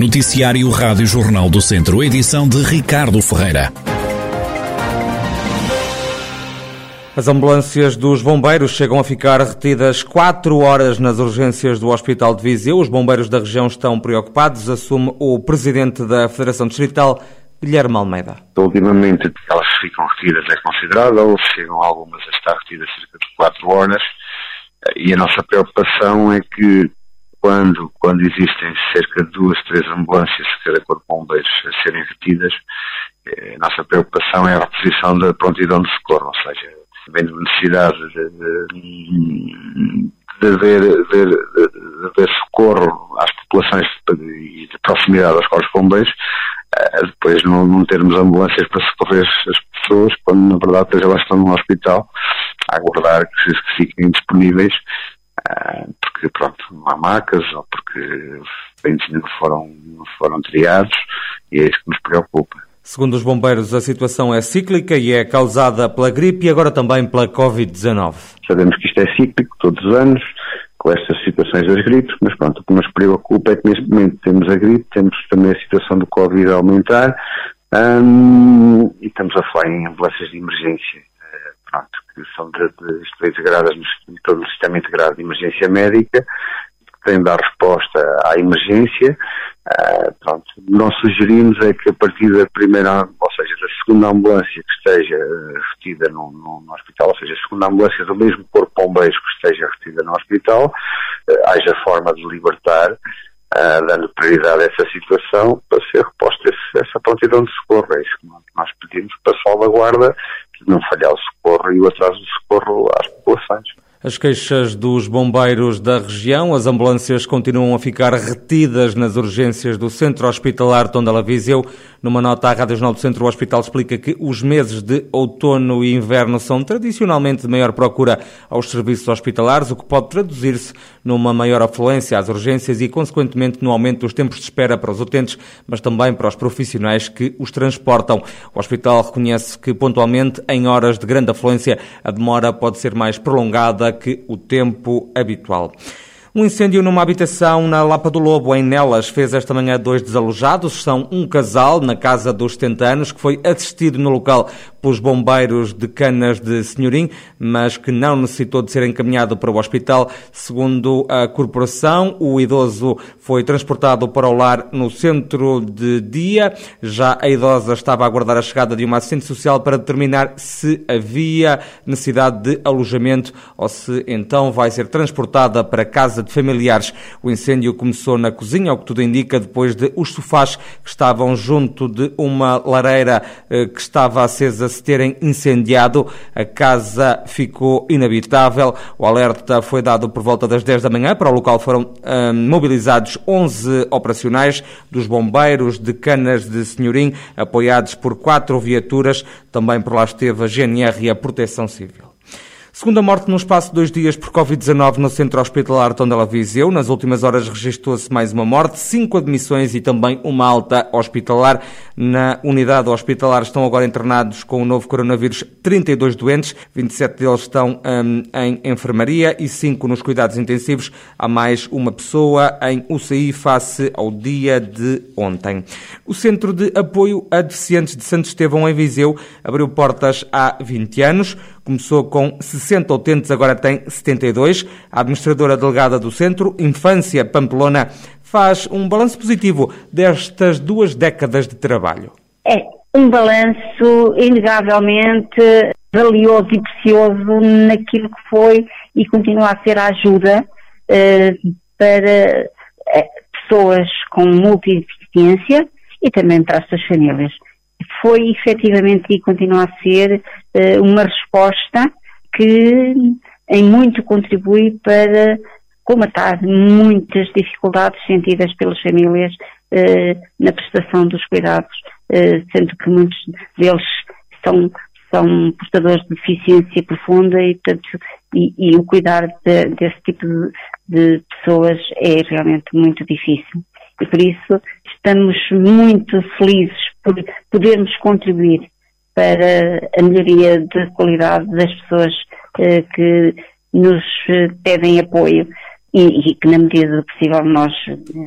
Noticiário Rádio Jornal do Centro, edição de Ricardo Ferreira. As ambulâncias dos bombeiros chegam a ficar retidas quatro horas nas urgências do Hospital de Viseu. Os bombeiros da região estão preocupados, assume o presidente da Federação Distrital, Guilherme Almeida. Ultimamente elas ficam retidas é considerável, chegam algumas a estar retidas cerca de quatro horas e a nossa preocupação é que quando, quando existem cerca de duas, três ambulâncias de cada corpo de bombeiros a serem retidas, eh, a nossa preocupação é a reposição da prontidão de socorro, ou seja, havendo necessidade de, de, de, haver, de, de, socorro às populações e de proximidade aos corpos bombeiros, uh, depois não, não, termos ambulâncias para socorrer as pessoas, quando na verdade elas estão no hospital a aguardar que, que fiquem disponíveis, uh, porque pronto, há macas ou porque bens não foram, foram triados e é isso que nos preocupa. Segundo os bombeiros, a situação é cíclica e é causada pela gripe e agora também pela Covid-19. Sabemos que isto é cíclico todos os anos, com estas situações das gripes, mas pronto, o que nos preocupa é que neste momento temos a gripe, temos também a situação do Covid a aumentar hum, e estamos a falar em ambulâncias de emergência, são de, de, no, todo o sistema integrado de emergência médica, que têm de dar resposta à emergência, Uh, pronto, nós sugerimos é que a partir da primeira, ou seja, da segunda ambulância que esteja uh, retida no, no, no, hospital, ou seja, a segunda ambulância do mesmo corpo bombeiros que esteja retida no hospital, uh, haja forma de libertar, dando prioridade a essa situação para ser reposta essa prontidão de socorro. É isso que nós pedimos para salvaguarda não falhar o socorro e o atraso do socorro às populações. As queixas dos bombeiros da região, as ambulâncias continuam a ficar retidas nas urgências do Centro Hospitalar Tondela Viseu. Numa nota à Rádio Jornal do Centro, o hospital explica que os meses de outono e inverno são tradicionalmente de maior procura aos serviços hospitalares, o que pode traduzir-se numa maior afluência às urgências e, consequentemente, no aumento dos tempos de espera para os utentes, mas também para os profissionais que os transportam. O hospital reconhece que, pontualmente, em horas de grande afluência, a demora pode ser mais prolongada que o tempo habitual. Um incêndio numa habitação na Lapa do Lobo, em Nelas, fez esta manhã dois desalojados. São um casal na casa dos 70 anos que foi assistido no local pelos bombeiros de Canas de Senhorim, mas que não necessitou de ser encaminhado para o hospital. Segundo a corporação, o idoso foi transportado para o lar no centro de dia. Já a idosa estava a aguardar a chegada de uma assistente social para determinar se havia necessidade de alojamento ou se então vai ser transportada para casa casa de familiares. O incêndio começou na cozinha, ao que tudo indica, depois de os sofás que estavam junto de uma lareira eh, que estava acesa se terem incendiado. A casa ficou inabitável. O alerta foi dado por volta das 10 da manhã. Para o local foram hum, mobilizados 11 operacionais dos bombeiros de Canas de Senhorim, apoiados por quatro viaturas. Também por lá esteve a GNR e a Proteção Civil. Segunda morte no espaço de dois dias por Covid-19 no centro hospitalar Tondela Viseu. Nas últimas horas registrou-se mais uma morte, cinco admissões e também uma alta hospitalar. Na unidade hospitalar estão agora internados com o novo coronavírus 32 doentes, 27 deles estão hum, em enfermaria e cinco nos cuidados intensivos. Há mais uma pessoa em UCI face ao dia de ontem. O Centro de Apoio a Deficientes de Santo Estevão, em Viseu, abriu portas há 20 anos. Começou com 60 utentes, agora tem 72. A administradora delegada do Centro, Infância Pamplona, faz um balanço positivo destas duas décadas de trabalho. É um balanço inegavelmente valioso e precioso naquilo que foi e continua a ser a ajuda eh, para eh, pessoas com multideficiência e também para as suas famílias foi efetivamente e continua a ser uma resposta que em muito contribui para comatar muitas dificuldades sentidas pelas famílias uh, na prestação dos cuidados, uh, sendo que muitos deles são, são portadores de deficiência profunda e, portanto, e, e o cuidar de, desse tipo de, de pessoas é realmente muito difícil. E por isso estamos muito felizes por podermos contribuir para a melhoria da qualidade das pessoas eh, que nos pedem apoio e, e que na medida do possível nós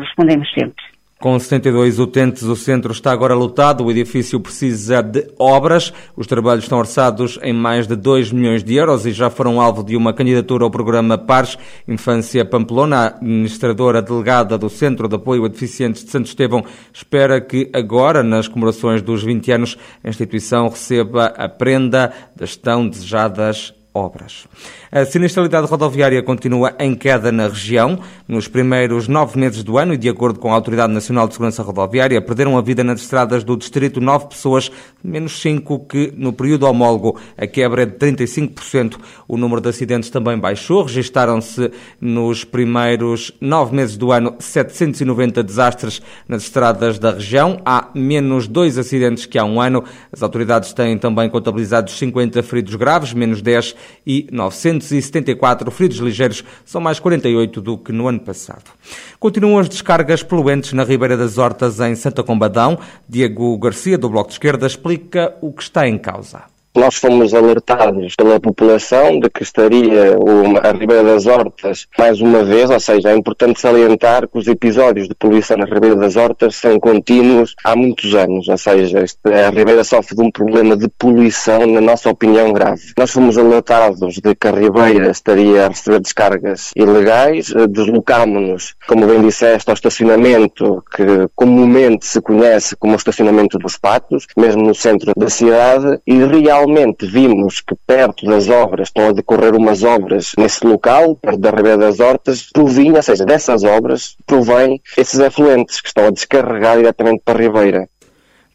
respondemos sempre. Com 72 utentes, o centro está agora lotado. O edifício precisa de obras. Os trabalhos estão orçados em mais de 2 milhões de euros e já foram alvo de uma candidatura ao programa PARS Infância Pamplona. A administradora delegada do Centro de Apoio a Deficientes de Santo Estevão espera que agora, nas comemorações dos 20 anos, a instituição receba a prenda das tão desejadas obras. A sinistralidade rodoviária continua em queda na região. Nos primeiros nove meses do ano, e de acordo com a Autoridade Nacional de Segurança Rodoviária, perderam a vida nas estradas do distrito nove pessoas, menos cinco que no período homólogo. A quebra é de 35%. O número de acidentes também baixou. Registaram-se nos primeiros nove meses do ano 790 desastres nas estradas da região. Há menos dois acidentes que há um ano. As autoridades têm também contabilizado 50 feridos graves, menos 10 e 974 feridos ligeiros, são mais 48 do que no ano passado. Continuam as descargas poluentes na Ribeira das Hortas, em Santa Combadão. Diego Garcia, do Bloco de Esquerda, explica o que está em causa. Nós fomos alertados pela população de que estaria uma, a Ribeira das Hortas mais uma vez, ou seja, é importante salientar que os episódios de poluição na Ribeira das Hortas são contínuos há muitos anos, ou seja, a Ribeira sofre de um problema de poluição, na nossa opinião, grave. Nós fomos alertados de que a Ribeira estaria a receber descargas ilegais, eh, deslocámonos, como bem disseste, ao estacionamento que comumente se conhece como o estacionamento dos patos, mesmo no centro da cidade, e realmente realmente vimos que perto das obras, estão a decorrer umas obras nesse local, perto da Ribeira das Hortas, provinha, ou seja, dessas obras, provém esses afluentes que estão a descarregar diretamente para a Ribeira.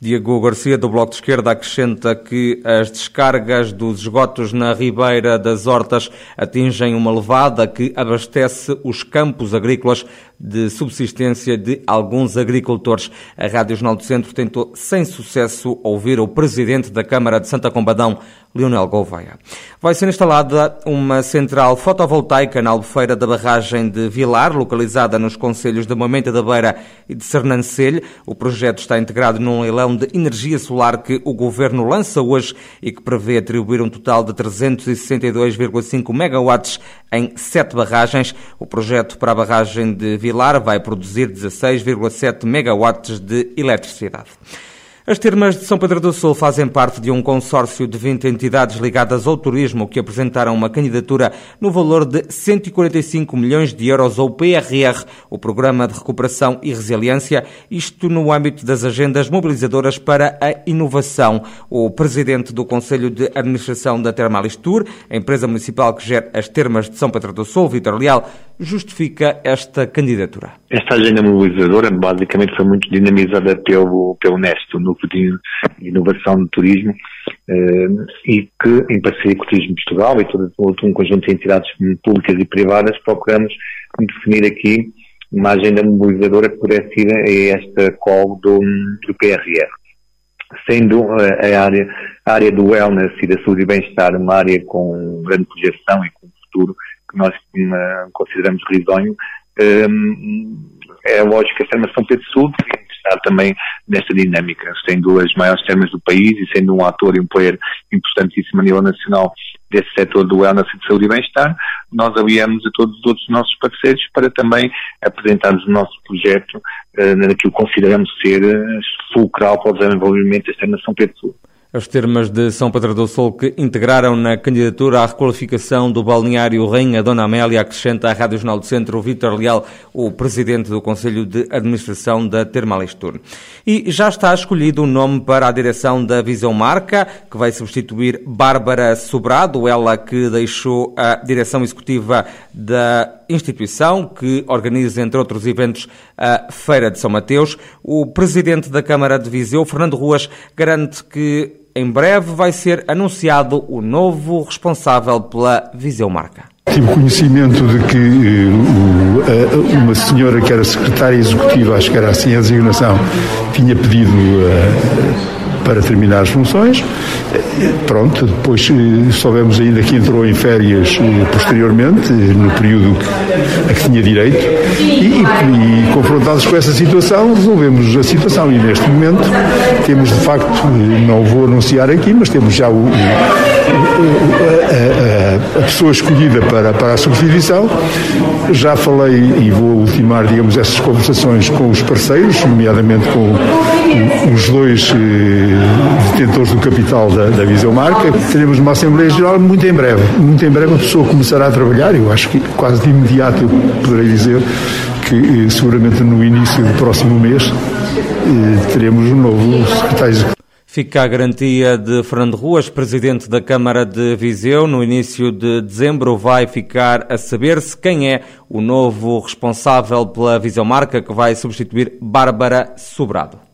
Diego Garcia, do Bloco de Esquerda, acrescenta que as descargas dos esgotos na Ribeira das Hortas atingem uma levada que abastece os campos agrícolas de subsistência de alguns agricultores. A Rádio Jornal do Centro tentou, sem sucesso, ouvir o presidente da Câmara de Santa Combadão, Leonel Gouveia. Vai ser instalada uma central fotovoltaica na albufeira da barragem de Vilar, localizada nos concelhos de Moimenta da Beira e de Sernancelho. O projeto está integrado num leilão de energia solar que o governo lança hoje e que prevê atribuir um total de 362,5 megawatts em sete barragens. O projeto para a barragem de Vilar vai produzir 16,7 megawatts de eletricidade. As termas de São Pedro do Sul fazem parte de um consórcio de 20 entidades ligadas ao turismo que apresentaram uma candidatura no valor de 145 milhões de euros ao PRR, o Programa de Recuperação e Resiliência, isto no âmbito das agendas mobilizadoras para a inovação. O presidente do Conselho de Administração da Termalistur, a empresa municipal que gera as termas de São Pedro do Sul, Vitor Leal, justifica esta candidatura? Esta agenda mobilizadora basicamente foi muito dinamizada pelo, pelo Nesto, no de inovação no turismo, eh, e que, em parceria com o Turismo de Portugal e todo, um conjunto de entidades públicas e privadas, procuramos definir aqui uma agenda mobilizadora que pudesse ir a esta call do, do PRR. Sendo eh, a área, a área do wellness e da saúde e bem-estar uma área com grande projeção e com futuro que nós consideramos risonho, é lógico que a Termação Pedro Sul estar também nesta dinâmica, sendo as maiores termas do país e sendo um ator e um player importantíssimo a nível nacional desse setor do wellness de saúde e bem-estar, nós aliamos a todos os outros nossos parceiros para também apresentarmos o nosso projeto uh, naquilo que consideramos ser uh, fulcral para o desenvolvimento desta nação Pedro Sul. As termas de São Pedro do Sul que integraram na candidatura à requalificação do balneário Rainha Dona Amélia acrescenta à Rádio Jornal do Centro Vítor Leal, o presidente do Conselho de Administração da Termalistur. E já está escolhido o um nome para a direção da Visão Marca, que vai substituir Bárbara Sobrado, ela que deixou a direção executiva da instituição que organiza, entre outros eventos, a Feira de São Mateus. O presidente da Câmara de Viseu, Fernando Ruas, garante que em breve vai ser anunciado o novo responsável pela Viseu Marca. Tive conhecimento de que uh, uma senhora que era secretária executiva, acho que era assim a designação, tinha pedido uh, para terminar as funções. Pronto, depois eh, soubemos ainda que entrou em férias eh, posteriormente, no período a que tinha direito, e, e, confrontados com essa situação, resolvemos a situação. E neste momento temos, de facto, não vou anunciar aqui, mas temos já o, o a, a, pessoa escolhida para, para a substituição. Já falei e vou ultimar, digamos, essas conversações com os parceiros, nomeadamente com os dois eh, detentores do capital da, da Viseu Marca. Teremos uma Assembleia Geral muito em breve. Muito em breve a pessoa começará a trabalhar, eu acho que quase de imediato eu poderei dizer que eh, seguramente no início do próximo mês eh, teremos um novo secretário Fica a garantia de Fernando Ruas, presidente da Câmara de Viseu. No início de dezembro vai ficar a saber-se quem é o novo responsável pela Viseu Marca que vai substituir Bárbara Sobrado.